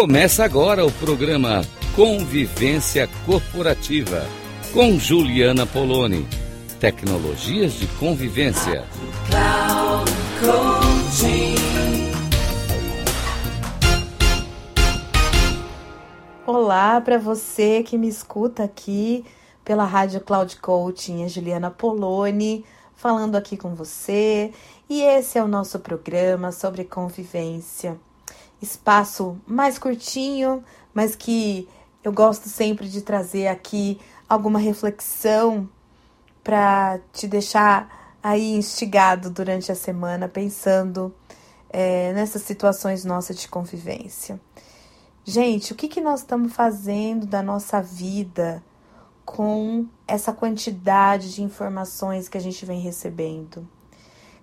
Começa agora o programa Convivência Corporativa com Juliana Poloni. Tecnologias de convivência. Olá para você que me escuta aqui pela Rádio Cloud Coaching, é Juliana Poloni falando aqui com você. E esse é o nosso programa sobre convivência espaço mais curtinho, mas que eu gosto sempre de trazer aqui alguma reflexão para te deixar aí instigado durante a semana, pensando é, nessas situações nossas de convivência. Gente, o que, que nós estamos fazendo da nossa vida com essa quantidade de informações que a gente vem recebendo?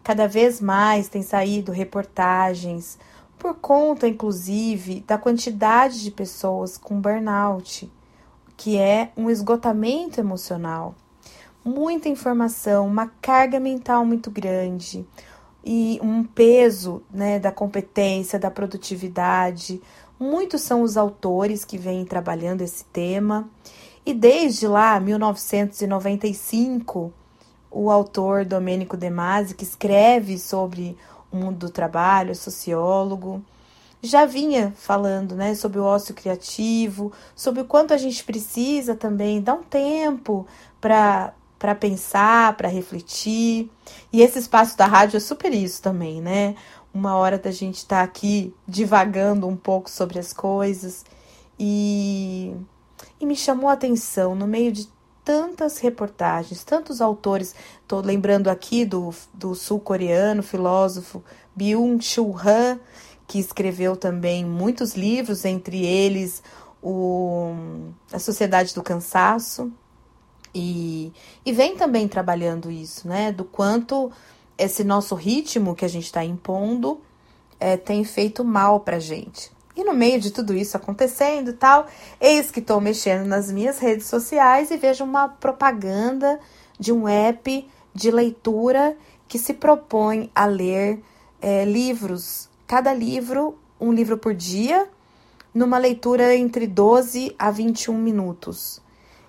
Cada vez mais tem saído reportagens por conta, inclusive, da quantidade de pessoas com burnout, que é um esgotamento emocional. Muita informação, uma carga mental muito grande e um peso né, da competência, da produtividade. Muitos são os autores que vêm trabalhando esse tema. E desde lá, 1995, o autor Domênico De Masi, que escreve sobre mundo do trabalho, sociólogo, já vinha falando né, sobre o ócio criativo, sobre o quanto a gente precisa também dar um tempo para para pensar, para refletir. E esse espaço da rádio é super isso também, né? Uma hora da gente estar tá aqui divagando um pouco sobre as coisas. E, e me chamou a atenção no meio de tantas reportagens, tantos autores. Estou lembrando aqui do, do sul-coreano filósofo Byung-Chul Han, que escreveu também muitos livros, entre eles o A Sociedade do Cansaço. E, e vem também trabalhando isso, né? Do quanto esse nosso ritmo que a gente está impondo é, tem feito mal para gente. E no meio de tudo isso acontecendo e tal, eis que estou mexendo nas minhas redes sociais e vejo uma propaganda de um app de leitura que se propõe a ler é, livros, cada livro, um livro por dia, numa leitura entre 12 a 21 minutos.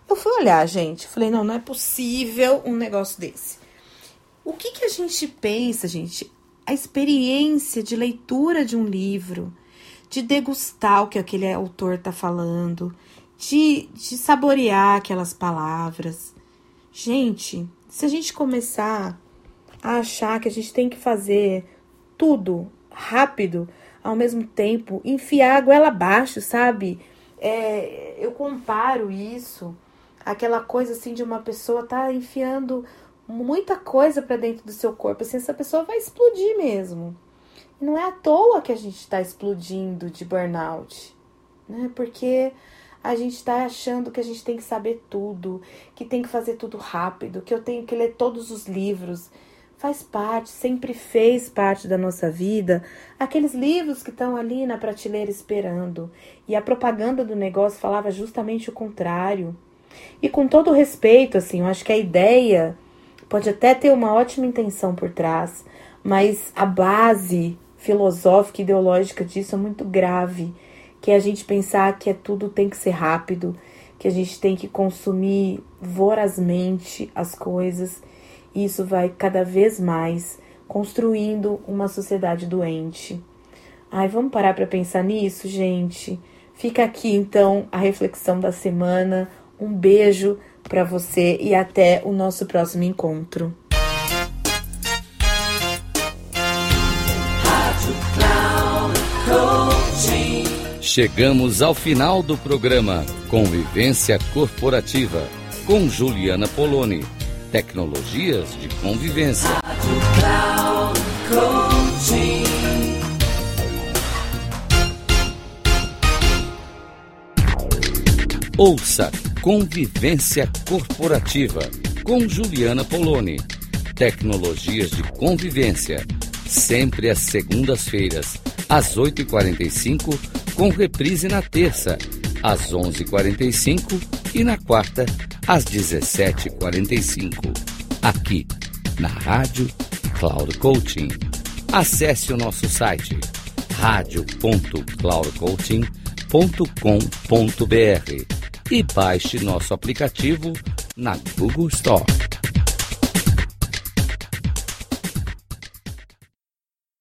Eu fui olhar, gente, falei, não, não é possível um negócio desse. O que, que a gente pensa, gente? A experiência de leitura de um livro de degustar o que aquele autor está falando, de, de saborear aquelas palavras. Gente, se a gente começar a achar que a gente tem que fazer tudo rápido, ao mesmo tempo, enfiar a goela abaixo, sabe? É, eu comparo isso, aquela coisa assim de uma pessoa tá enfiando muita coisa para dentro do seu corpo, assim, essa pessoa vai explodir mesmo. Não é à toa que a gente está explodindo de burnout, né? Porque a gente está achando que a gente tem que saber tudo, que tem que fazer tudo rápido, que eu tenho que ler todos os livros. Faz parte, sempre fez parte da nossa vida, aqueles livros que estão ali na prateleira esperando. E a propaganda do negócio falava justamente o contrário. E com todo respeito, assim, eu acho que a ideia pode até ter uma ótima intenção por trás, mas a base filosófica, ideológica disso é muito grave, que é a gente pensar que é tudo tem que ser rápido, que a gente tem que consumir vorazmente as coisas. E isso vai cada vez mais construindo uma sociedade doente. Ai, vamos parar para pensar nisso, gente. Fica aqui então a reflexão da semana. Um beijo para você e até o nosso próximo encontro. Chegamos ao final do programa Convivência Corporativa com Juliana Poloni. Tecnologias de convivência. Ouça Convivência Corporativa com Juliana Poloni. Tecnologias de convivência. Sempre às segundas-feiras, às 8h45 com reprise na terça, às 11h45 e na quarta, às 17h45. Aqui, na Rádio Cloud Coaching. Acesse o nosso site radio.cloudcoaching.com.br e baixe nosso aplicativo na Google Store.